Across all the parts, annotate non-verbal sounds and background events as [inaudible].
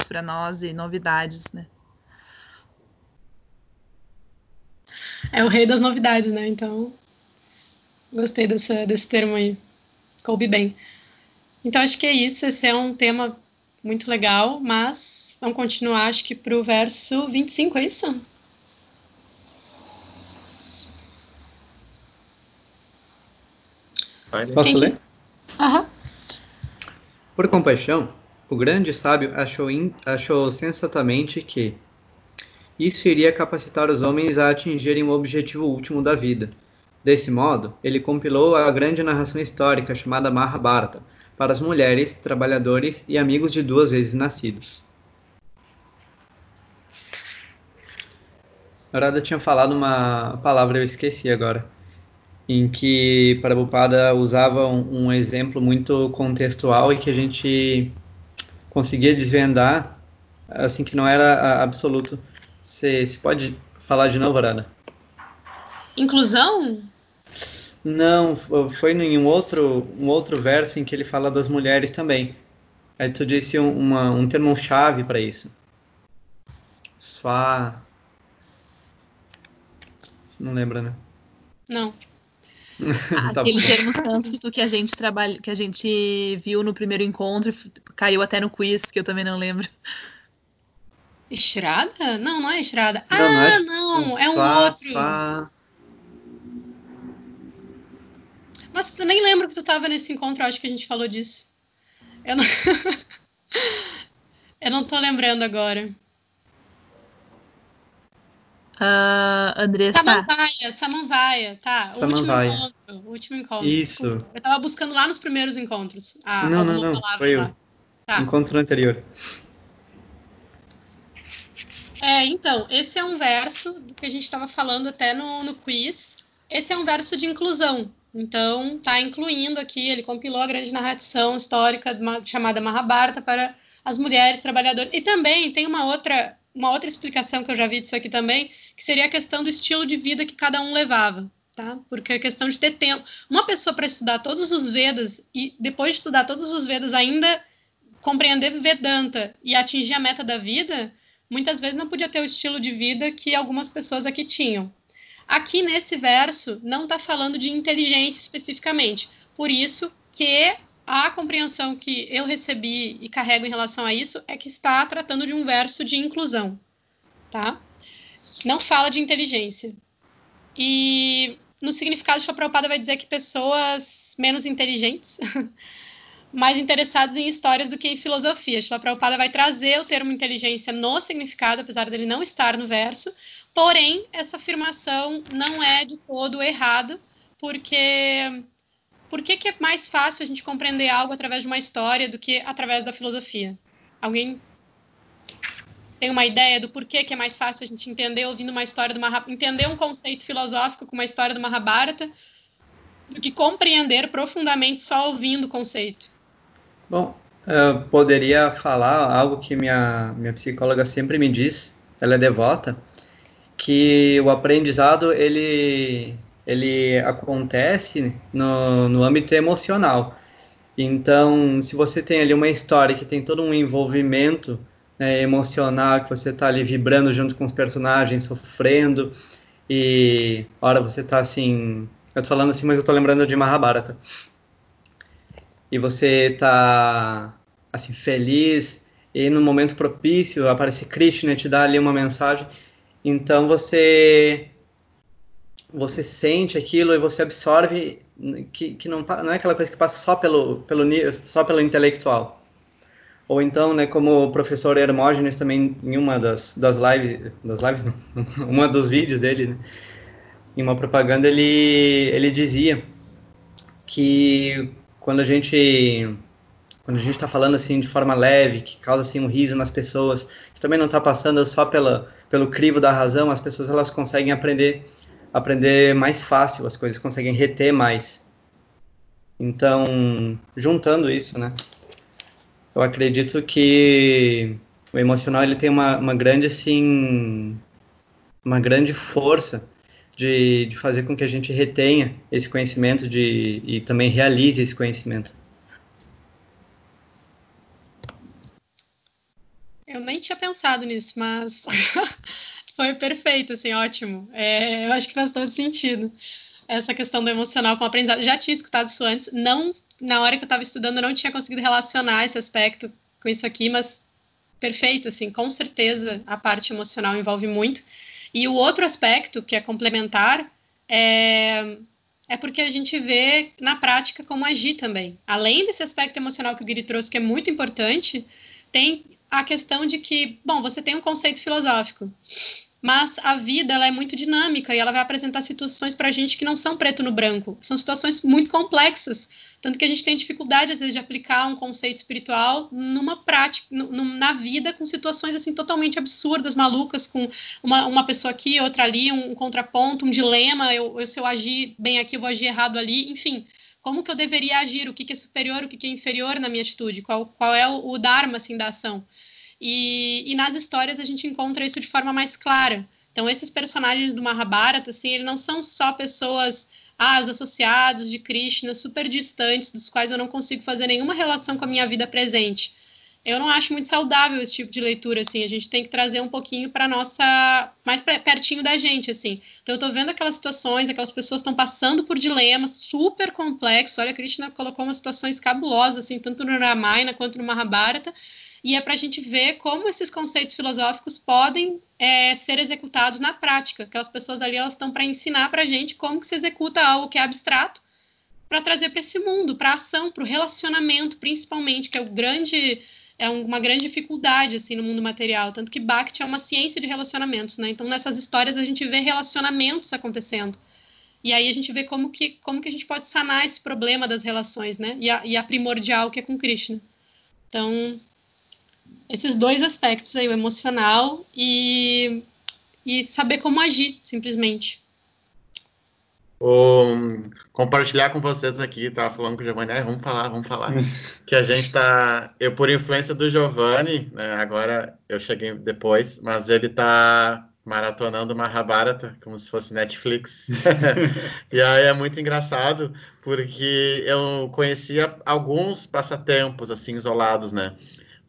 para nós e novidades, né? É o rei das novidades, né? Então, gostei dessa, desse termo aí. Coube bem. Então, acho que é isso. Esse é um tema muito legal, mas vamos continuar, acho que para o verso 25, é isso? Posso ler? Aham. Por compaixão, o grande sábio achou, in, achou sensatamente que isso iria capacitar os homens a atingirem o objetivo último da vida. Desse modo, ele compilou a grande narração histórica chamada Mahabharata para as mulheres, trabalhadores e amigos de duas vezes nascidos. Arada tinha falado uma palavra, eu esqueci agora, em que Prabhupada usava um, um exemplo muito contextual e que a gente conseguia desvendar, assim, que não era absoluto. Você pode falar de novo, Arada? Inclusão? Não, foi em um outro, um outro verso em que ele fala das mulheres também. Aí tu disse um, uma, um termo-chave para isso. Você não lembra, né? Não. [laughs] tá Aquele termo sânscrito que a gente trabalha, que a gente viu no primeiro encontro, caiu até no quiz, que eu também não lembro. Estrada? Não, não é estrada. Não, ah, não, é, não, é um sá, outro. Sá. Mas tu nem lembra que tu tava nesse encontro, eu acho que a gente falou disso. Eu não, [laughs] eu não tô lembrando agora. Uh, Andressa. Samambaia, Samambaia, tá. Samambaia. O último encontro. O último encontro. Isso. Desculpa. Eu tava buscando lá nos primeiros encontros. Ah, não, não, não. Foi o tá. encontro anterior. É, então, esse é um verso do que a gente estava falando até no, no quiz. Esse é um verso de inclusão. Então, está incluindo aqui, ele compilou a grande narração histórica chamada Mahabharata para as mulheres trabalhadoras. E também tem uma outra, uma outra explicação que eu já vi disso aqui também, que seria a questão do estilo de vida que cada um levava. Tá? Porque a questão de ter tempo. Uma pessoa para estudar todos os Vedas e depois de estudar todos os Vedas ainda compreender Vedanta e atingir a meta da vida, muitas vezes não podia ter o estilo de vida que algumas pessoas aqui tinham. Aqui nesse verso não está falando de inteligência especificamente. Por isso que a compreensão que eu recebi e carrego em relação a isso é que está tratando de um verso de inclusão, tá? Não fala de inteligência. E no significado de vai dizer que pessoas menos inteligentes, [laughs] mais interessadas em histórias do que em filosofia. Prabhupada vai trazer o termo inteligência no significado, apesar dele não estar no verso, Porém, essa afirmação não é de todo errada, porque por que, que é mais fácil a gente compreender algo através de uma história do que através da filosofia? Alguém tem uma ideia do porquê que é mais fácil a gente entender ouvindo uma história do Mahabharata, entender um conceito filosófico com uma história do Mahabharata do que compreender profundamente só ouvindo o conceito? Bom, eu poderia falar algo que minha, minha psicóloga sempre me diz, ela é devota, que o aprendizado ele, ele acontece no, no âmbito emocional. Então, se você tem ali uma história que tem todo um envolvimento né, emocional, que você está ali vibrando junto com os personagens, sofrendo, e hora você está assim. Eu tô falando assim, mas eu tô lembrando de Mahabharata. E você está assim, feliz, e no momento propício aparece Krishna, te dá ali uma mensagem então você você sente aquilo e você absorve que, que não, não é aquela coisa que passa só pelo, pelo, só pelo intelectual. Ou então, né, como o professor Hermógenes também em uma das, das lives, das lives [laughs] uma dos vídeos dele, né, em uma propaganda, ele, ele dizia que quando a gente quando a gente está falando assim de forma leve, que causa assim um riso nas pessoas, que também não está passando só pela, pelo crivo da razão, as pessoas elas conseguem aprender aprender mais fácil as coisas, conseguem reter mais. Então, juntando isso, né? Eu acredito que o emocional ele tem uma, uma grande assim uma grande força de, de fazer com que a gente retenha esse conhecimento de, e também realize esse conhecimento. eu nem tinha pensado nisso, mas [laughs] foi perfeito, assim, ótimo. É, eu acho que faz todo sentido essa questão do emocional com o aprendizado. Já tinha escutado isso antes, não na hora que eu estava estudando, eu não tinha conseguido relacionar esse aspecto com isso aqui, mas perfeito, assim, com certeza a parte emocional envolve muito. E o outro aspecto, que é complementar, é, é porque a gente vê na prática como agir também. Além desse aspecto emocional que o Guiri trouxe, que é muito importante, tem a questão de que, bom, você tem um conceito filosófico, mas a vida ela é muito dinâmica e ela vai apresentar situações para a gente que não são preto no branco, são situações muito complexas, tanto que a gente tem dificuldade às vezes de aplicar um conceito espiritual numa prática, na vida com situações assim totalmente absurdas, malucas, com uma, uma pessoa aqui, outra ali, um, contraponto, um dilema, eu, eu, se eu agir bem aqui, eu vou agir errado ali, enfim, como que eu deveria agir, o que, que é superior, o que, que é inferior na minha atitude, qual, qual é o, o dharma assim da ação. E, e nas histórias a gente encontra isso de forma mais clara. Então, esses personagens do Mahabharata, assim, eles não são só pessoas, ah, os associados de Krishna, super distantes, dos quais eu não consigo fazer nenhuma relação com a minha vida presente. Eu não acho muito saudável esse tipo de leitura, assim. A gente tem que trazer um pouquinho para nossa. mais pertinho da gente, assim. Então, eu estou vendo aquelas situações, aquelas pessoas estão passando por dilemas super complexos. Olha, a Krishna colocou umas situações cabulosas, assim, tanto no Ramayana quanto no Mahabharata e é para a gente ver como esses conceitos filosóficos podem é, ser executados na prática. Aquelas pessoas ali elas estão para ensinar para a gente como que se executa algo que é abstrato para trazer para esse mundo, para ação, para o relacionamento, principalmente, que é o grande é uma grande dificuldade assim no mundo material, tanto que Bhakti é uma ciência de relacionamentos, né? Então nessas histórias a gente vê relacionamentos acontecendo. E aí a gente vê como que, como que a gente pode sanar esse problema das relações, né? E a, e a primordial que é com Krishna. Então, esses dois aspectos aí, o emocional e, e saber como agir, simplesmente. Um, compartilhar com vocês aqui, tava falando com o Giovanni, ah, vamos falar, vamos falar, [laughs] que a gente tá, eu por influência do Giovanni, né, agora eu cheguei depois, mas ele tá maratonando Mahabharata, como se fosse Netflix. [laughs] [laughs] e aí é muito engraçado, porque eu conhecia alguns passatempos, assim, isolados, né?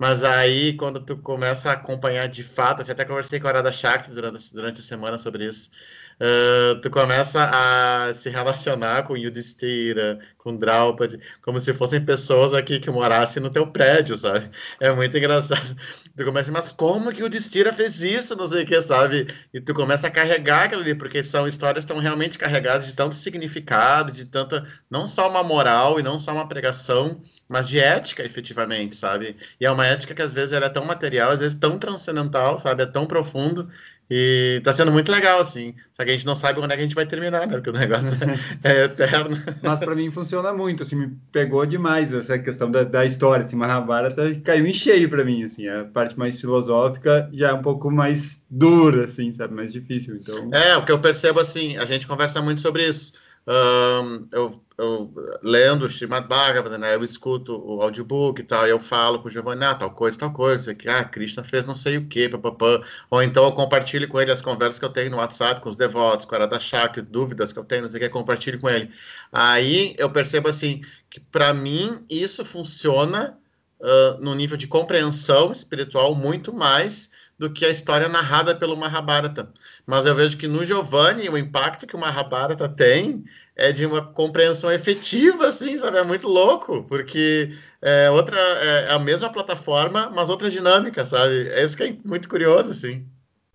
Mas aí, quando tu começa a acompanhar de fato, assim, até conversei com a Arada Shakti durante, durante a semana sobre isso, uh, tu começa a se relacionar com Yudhishthira, com Draupadi, como se fossem pessoas aqui que morassem no teu prédio, sabe? É muito engraçado. Tu começa, mas como que o Destira fez isso? Não sei o que, sabe? E tu começa a carregar aquilo ali, porque são histórias tão realmente carregadas de tanto significado, de tanta, não só uma moral e não só uma pregação, mas de ética, efetivamente, sabe? E é uma ética que às vezes ela é tão material, às vezes tão transcendental, sabe? É tão profundo, e tá sendo muito legal, assim. Só que a gente não sabe quando é que a gente vai terminar, né? Porque o negócio [laughs] é, eterno. Mas para mim funciona muito, assim, me pegou demais essa questão da, da história, assim, Mahabharata caiu em cheio para mim, assim, a parte mais filosófica já é um pouco mais dura, assim, sabe? Mais difícil, então... É, o que eu percebo, assim, a gente conversa muito sobre isso. Um, eu, eu, lendo o Srimad Bhagavatam, né, eu escuto o audiobook e tal, e eu falo com o Giovanni, ah, tal coisa, tal coisa, que ah, Krishna fez não sei o que, papapá. ou então eu compartilho com ele as conversas que eu tenho no WhatsApp com os devotos, com a Arada Shakti, dúvidas que eu tenho, não sei o que, compartilho com ele. Aí eu percebo assim, que para mim isso funciona uh, no nível de compreensão espiritual muito mais do que a história narrada pelo Mahabharata. Mas eu vejo que no Giovanni, o impacto que o Mahabharata tem é de uma compreensão efetiva, assim, sabe? É muito louco, porque é outra é a mesma plataforma, mas outra dinâmica, sabe? É isso que é muito curioso, assim.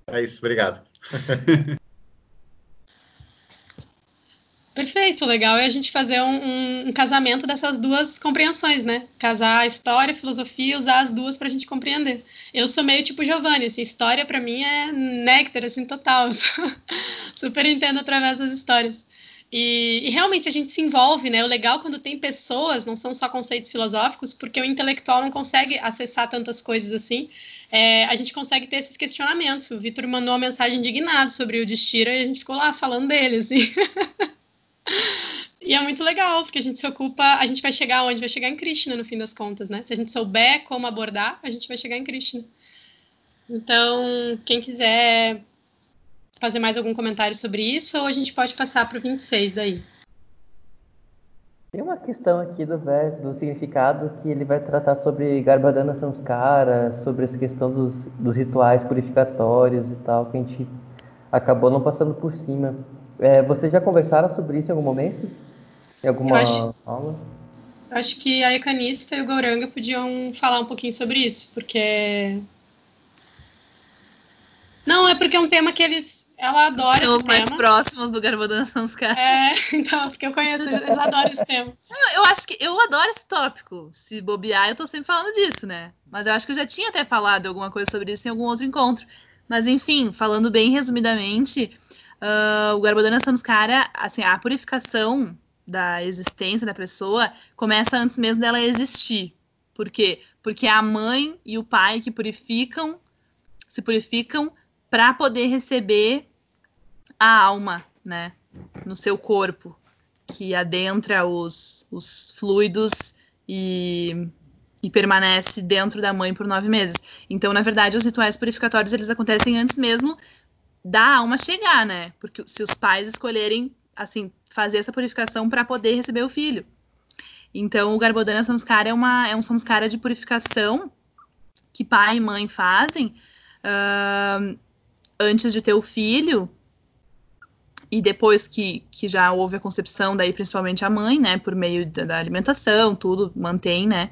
É isso, obrigado. [laughs] Perfeito, legal é a gente fazer um, um, um, casamento dessas duas compreensões, né? Casar a história, a filosofia, usar as duas para a gente compreender. Eu sou meio tipo Giovanni, assim, história para mim é néctar, assim, total. [laughs] Super entendo através das histórias. E, e, realmente a gente se envolve, né? O legal quando tem pessoas, não são só conceitos filosóficos, porque o intelectual não consegue acessar tantas coisas assim. É, a gente consegue ter esses questionamentos. O Vitor mandou uma mensagem indignado sobre o Destira e a gente ficou lá falando dele, assim. [laughs] E é muito legal, porque a gente se ocupa, a gente vai chegar onde? Vai chegar em Krishna, no fim das contas, né? Se a gente souber como abordar, a gente vai chegar em Krishna. Então, quem quiser fazer mais algum comentário sobre isso, ou a gente pode passar para o 26 daí. Tem uma questão aqui do verso, do significado, que ele vai tratar sobre Garbhadana Samskara, sobre essa questão dos, dos rituais purificatórios e tal, que a gente acabou não passando por cima. É, vocês já conversaram sobre isso em algum momento? Em alguma acho, aula? Acho que a Ecanista e o Gauranga podiam falar um pouquinho sobre isso, porque. Não, é porque é um tema que eles ela adora São os tema. mais próximos do Garbodana Sanskara. É, [laughs] então, porque eu conheço, eles adoram esse tema. Não, eu acho que eu adoro esse tópico. Se bobear, eu tô sempre falando disso, né? Mas eu acho que eu já tinha até falado alguma coisa sobre isso em algum outro encontro. Mas enfim, falando bem resumidamente, uh, o Garbodana Samskara, assim, a purificação da existência da pessoa começa antes mesmo dela existir. Por quê? Porque é a mãe e o pai que purificam, se purificam para poder receber a alma, né, no seu corpo, que adentra os, os fluidos e, e permanece dentro da mãe por nove meses. Então, na verdade, os rituais purificatórios eles acontecem antes mesmo da alma chegar, né? Porque se os pais escolherem, assim, fazer essa purificação para poder receber o filho. Então, o Garbodana Samskara é, uma, é um samskara de purificação que pai e mãe fazem uh, antes de ter o filho e depois que, que já houve a concepção, daí principalmente a mãe, né, por meio da, da alimentação, tudo mantém, né,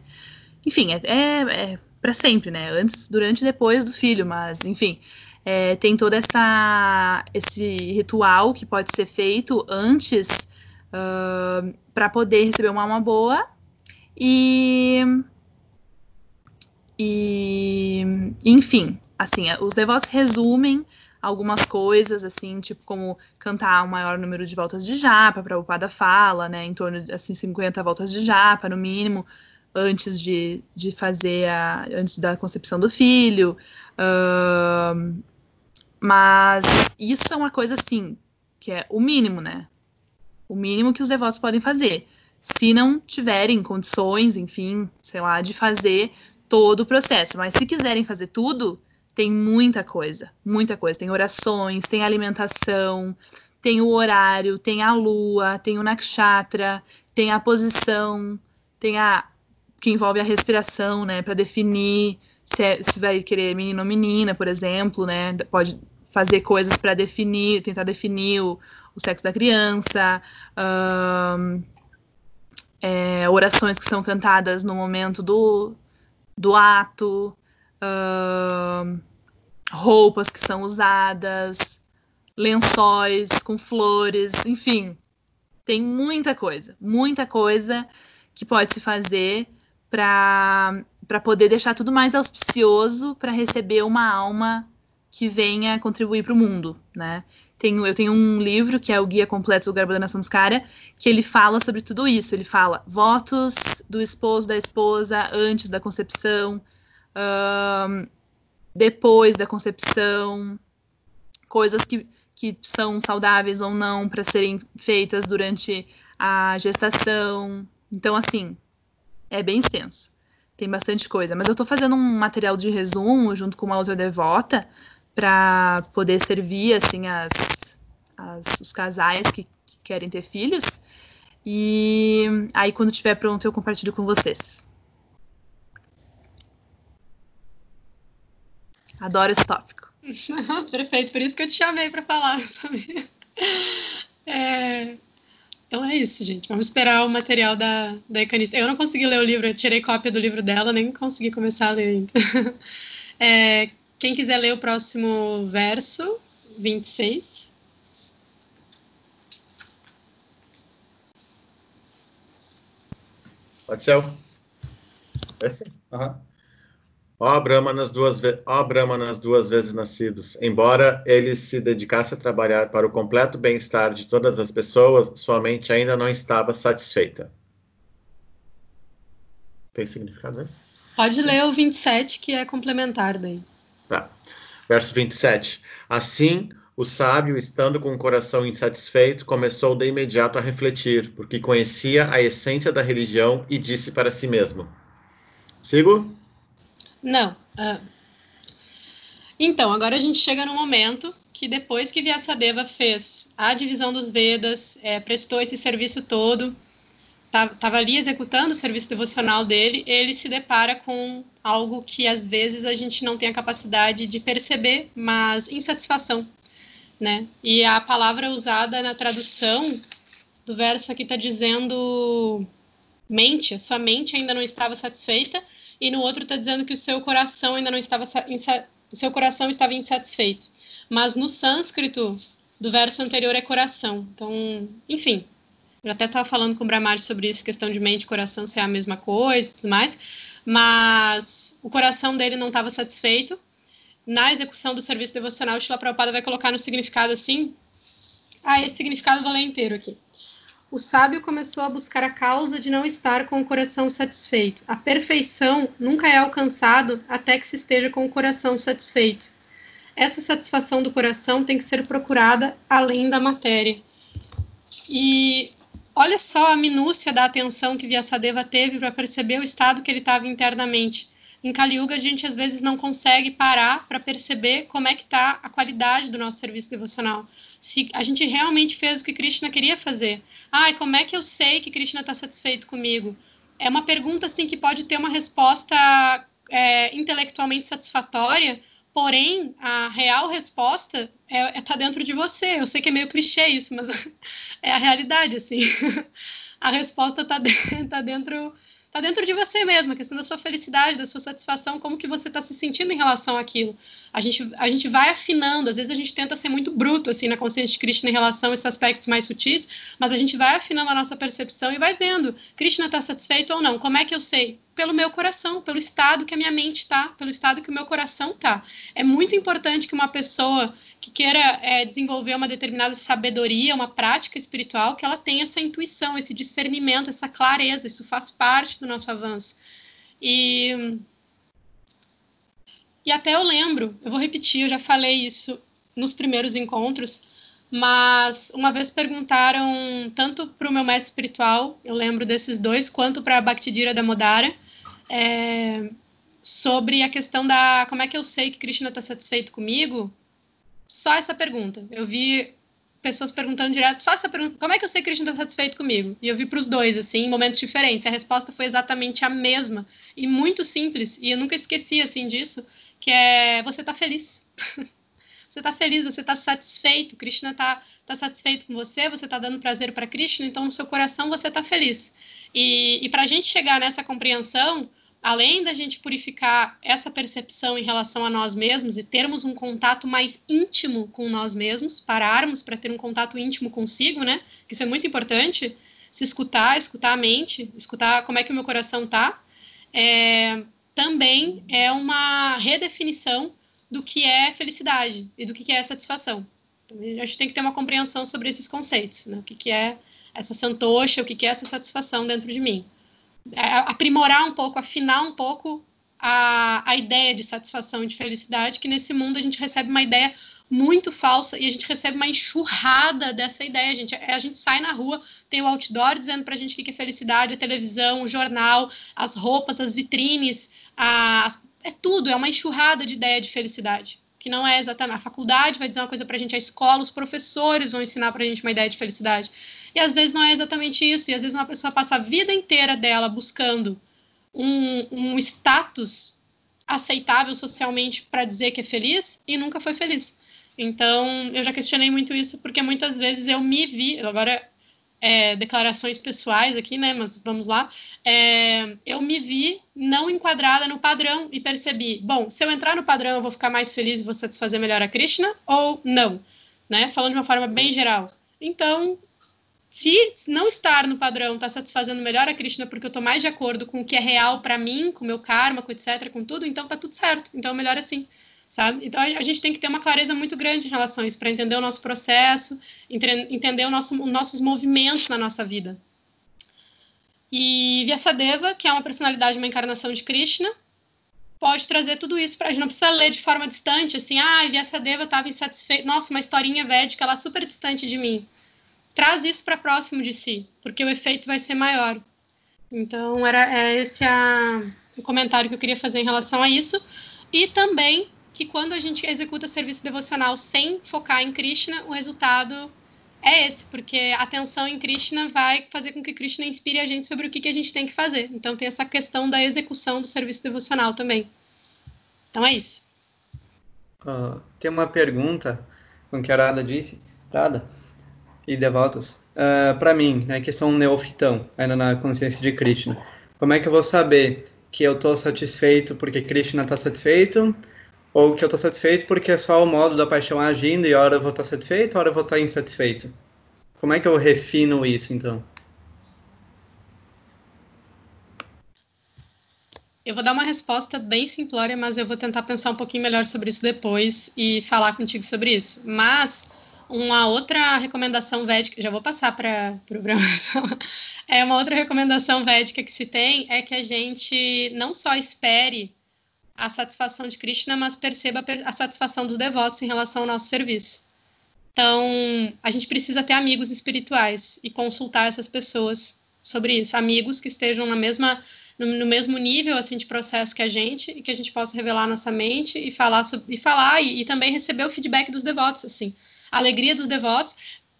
enfim, é, é, é para sempre, né, antes, durante e depois do filho, mas, enfim, é, tem todo essa, esse ritual que pode ser feito antes uh, para poder receber uma alma boa e e enfim, assim, os devotos resumem algumas coisas, assim, tipo como cantar o maior número de voltas de japa, para o Pada fala, né, em torno de assim, 50 voltas de japa, no mínimo, antes de, de fazer a. antes da concepção do filho. Uh, mas isso é uma coisa assim, que é o mínimo, né? O mínimo que os devotos podem fazer. Se não tiverem condições, enfim, sei lá, de fazer todo o processo. Mas se quiserem fazer tudo, tem muita coisa, muita coisa. Tem orações, tem alimentação, tem o horário, tem a lua, tem o nakshatra, tem a posição, tem a que envolve a respiração, né, para definir se, é, se vai querer menino ou menina, por exemplo, né, pode fazer coisas para definir, tentar definir o, o sexo da criança, é, orações que são cantadas no momento do, do ato, uh, roupas que são usadas, lençóis com flores, enfim, tem muita coisa, muita coisa que pode se fazer para poder deixar tudo mais auspicioso para receber uma alma que venha contribuir para o mundo, né? Tenho, eu tenho um livro que é o Guia Completo do Garbodana Samskara, que ele fala sobre tudo isso. Ele fala votos do esposo, da esposa, antes da concepção, um, depois da concepção, coisas que, que são saudáveis ou não para serem feitas durante a gestação. Então, assim, é bem extenso. Tem bastante coisa. Mas eu estou fazendo um material de resumo junto com uma outra devota para poder servir assim as, as, os casais que, que querem ter filhos. E aí, quando estiver pronto, eu compartilho com vocês. Adoro esse tópico. [laughs] Perfeito, por isso que eu te chamei para falar, [laughs] sabe? É... Então é isso, gente. Vamos esperar o material da, da Ecanista. Eu não consegui ler o livro, eu tirei cópia do livro dela, nem consegui começar a ler ainda. [laughs] É, quem quiser ler o próximo verso, 26. Pode ser? Esse? Uhum. Ó Brahma nas duas, ó Brahma nas duas vezes nascidos. Embora ele se dedicasse a trabalhar para o completo bem-estar de todas as pessoas, sua mente ainda não estava satisfeita. Tem significado isso? Pode ler o 27, que é complementar daí. Tá. Verso 27. Assim, o sábio, estando com o coração insatisfeito, começou de imediato a refletir, porque conhecia a essência da religião e disse para si mesmo: Sigo? Não. Uh... Então, agora a gente chega no momento que depois que Vyasadeva fez a divisão dos Vedas, é, prestou esse serviço todo, estava ali executando o serviço devocional dele, ele se depara com algo que às vezes a gente não tem a capacidade de perceber, mas insatisfação, né? E a palavra usada na tradução do verso aqui está dizendo mente, a sua mente ainda não estava satisfeita, e no outro está dizendo que o seu coração ainda não estava o seu coração estava insatisfeito. Mas no sânscrito do verso anterior é coração. Então, enfim, eu até estava falando com o Bramar sobre isso, questão de mente e coração ser a mesma coisa e tudo mais, mas o coração dele não estava satisfeito. Na execução do serviço devocional, Shila Prabhupada vai colocar no significado assim. Ah, esse significado vou ler inteiro aqui. O sábio começou a buscar a causa de não estar com o coração satisfeito. A perfeição nunca é alcançado até que se esteja com o coração satisfeito. Essa satisfação do coração tem que ser procurada além da matéria. E olha só a minúcia da atenção que Vyasadeva teve para perceber o estado que ele estava internamente. Em Kali Yuga, a gente às vezes não consegue parar para perceber como é que está a qualidade do nosso serviço devocional. Se a gente realmente fez o que Krishna queria fazer. Ah, como é que eu sei que Krishna está satisfeito comigo? É uma pergunta assim que pode ter uma resposta é, intelectualmente satisfatória, porém a real resposta é, é tá dentro de você. Eu sei que é meio clichê isso, mas [laughs] é a realidade assim. [laughs] a resposta está [laughs] dentro, tá dentro Está dentro de você mesmo, a questão da sua felicidade, da sua satisfação, como que você está se sentindo em relação àquilo. A gente, a gente vai afinando, às vezes a gente tenta ser muito bruto assim na consciência de Krishna em relação a esses aspectos mais sutis, mas a gente vai afinando a nossa percepção e vai vendo, Krishna está satisfeito ou não? Como é que eu sei? Pelo meu coração, pelo estado que a minha mente está, pelo estado que o meu coração está. É muito importante que uma pessoa que queira é, desenvolver uma determinada sabedoria, uma prática espiritual, que ela tenha essa intuição, esse discernimento, essa clareza. Isso faz parte do nosso avanço. E e até eu lembro, eu vou repetir, eu já falei isso nos primeiros encontros, mas uma vez perguntaram tanto para o meu mestre espiritual, eu lembro desses dois, quanto para a Bhaktidira da Modara, é, sobre a questão da como é que eu sei que Krishna está satisfeito comigo. Só essa pergunta. Eu vi pessoas perguntando direto, só essa pergunta, como é que eu sei que Krishna está satisfeito comigo? E eu vi para os dois, assim, em momentos diferentes. A resposta foi exatamente a mesma e muito simples. E eu nunca esqueci, assim, disso, que é você está feliz. [laughs] você está feliz, você está satisfeito. Krishna está tá satisfeito com você, você está dando prazer para Krishna, então no seu coração você está feliz. E, e para a gente chegar nessa compreensão, além da gente purificar essa percepção em relação a nós mesmos e termos um contato mais íntimo com nós mesmos, pararmos para ter um contato íntimo consigo, né? Isso é muito importante. Se escutar, escutar a mente, escutar como é que o meu coração tá, é, também é uma redefinição do que é felicidade e do que é satisfação. A gente tem que ter uma compreensão sobre esses conceitos, né? O que, que é essa santocha, o que, que é essa satisfação dentro de mim. É, aprimorar um pouco, afinar um pouco a, a ideia de satisfação e de felicidade, que nesse mundo a gente recebe uma ideia muito falsa e a gente recebe uma enxurrada dessa ideia. Gente, a gente sai na rua, tem o outdoor dizendo para a gente o que é felicidade, a televisão, o jornal, as roupas, as vitrines, as, é tudo, é uma enxurrada de ideia de felicidade. Que não é exatamente. A faculdade vai dizer uma coisa para a gente, a escola, os professores vão ensinar para a gente uma ideia de felicidade. E às vezes não é exatamente isso. E às vezes uma pessoa passa a vida inteira dela buscando um, um status aceitável socialmente para dizer que é feliz e nunca foi feliz. Então, eu já questionei muito isso porque muitas vezes eu me vi, agora é, declarações pessoais aqui, né? Mas vamos lá. É, eu me vi não enquadrada no padrão e percebi, bom, se eu entrar no padrão, eu vou ficar mais feliz e vou satisfazer melhor a Krishna ou não, né? Falando de uma forma bem geral. Então, se não estar no padrão está satisfazendo melhor a Krishna porque eu estou mais de acordo com o que é real para mim, com o meu karma, com etc, com tudo, então tá tudo certo. Então melhor assim, sabe? Então a gente tem que ter uma clareza muito grande em relação a isso para entender o nosso processo, entender o nosso, os nossos movimentos na nossa vida. E Vyasadeva, que é uma personalidade, uma encarnação de Krishna, pode trazer tudo isso para a gente. Não precisa ler de forma distante, assim, ah, Vyasadeva estava insatisfeito. Nossa, uma historinha védica lá super distante de mim traz isso para próximo de si, porque o efeito vai ser maior. Então, era é esse a, o comentário que eu queria fazer em relação a isso. E também que quando a gente executa serviço devocional sem focar em Krishna, o resultado é esse, porque a atenção em Krishna vai fazer com que Krishna inspire a gente sobre o que, que a gente tem que fazer. Então tem essa questão da execução do serviço devocional também. Então é isso. Uh, tem uma pergunta com que a Arada disse, Arada e devotos, uh, ah, para mim, né, que sou um neofitão, ainda na consciência de Krishna. Como é que eu vou saber que eu estou satisfeito porque Krishna está satisfeito ou que eu estou satisfeito porque é só o modo da paixão agindo e hora eu vou estar satisfeito, hora eu vou estar insatisfeito. Como é que eu refino isso, então? Eu vou dar uma resposta bem simplória, mas eu vou tentar pensar um pouquinho melhor sobre isso depois e falar contigo sobre isso. Mas uma outra recomendação védica, já vou passar para programação, [laughs] é uma outra recomendação védica que se tem é que a gente não só espere a satisfação de Krishna, mas perceba a satisfação dos devotos em relação ao nosso serviço. Então, a gente precisa ter amigos espirituais e consultar essas pessoas sobre isso, amigos que estejam na mesma no, no, mesmo nível assim de processo que a gente e que a gente possa revelar nossa mente e falar sobre, e falar e, e também receber o feedback dos devotos assim, a alegria dos devotos.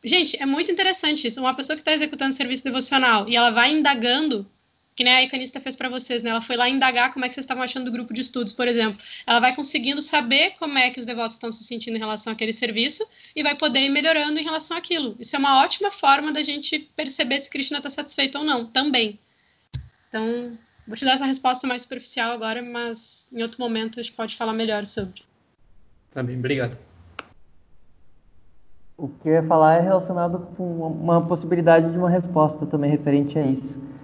Gente, é muito interessante isso. Uma pessoa que está executando serviço devocional e ela vai indagando que nem a Icanista fez para vocês, né? Ela foi lá indagar como é que vocês estavam achando do grupo de estudos, por exemplo. Ela vai conseguindo saber como é que os devotos estão se sentindo em relação àquele serviço e vai poder ir melhorando em relação àquilo. Isso é uma ótima forma da gente perceber se Krishna está satisfeito ou não, também. Então, vou te dar essa resposta mais superficial agora, mas em outro momento a gente pode falar melhor sobre. Tá bem, obrigado. O que eu ia falar é relacionado com uma possibilidade de uma resposta também referente a isso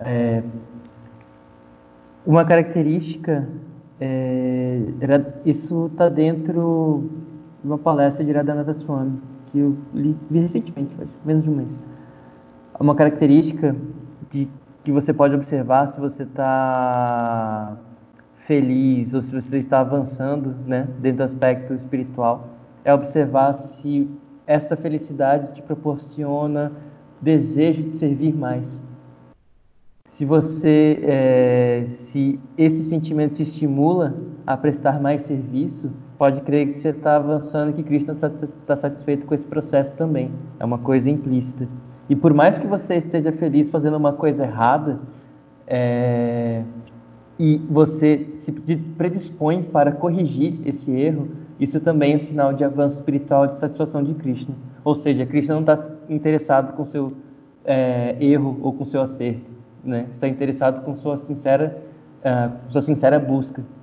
é, uma característica, é, isso está dentro de uma palestra de Radhanatha Swami, que eu li, vi recentemente, faz menos de um mês. Uma característica de, que você pode observar se você está feliz ou se você está avançando né, dentro do aspecto espiritual é observar se esta felicidade te proporciona desejo de servir mais se você, é, se esse sentimento te estimula a prestar mais serviço, pode crer que você está avançando, que Cristo está satisfeito com esse processo também. É uma coisa implícita. E por mais que você esteja feliz fazendo uma coisa errada, é, e você se predispõe para corrigir esse erro, isso também é sinal de avanço espiritual de satisfação de Krishna. Ou seja, Krishna não está interessado com seu é, erro ou com seu acerto né? Está interessado com sua sincera, uh, sua sincera busca.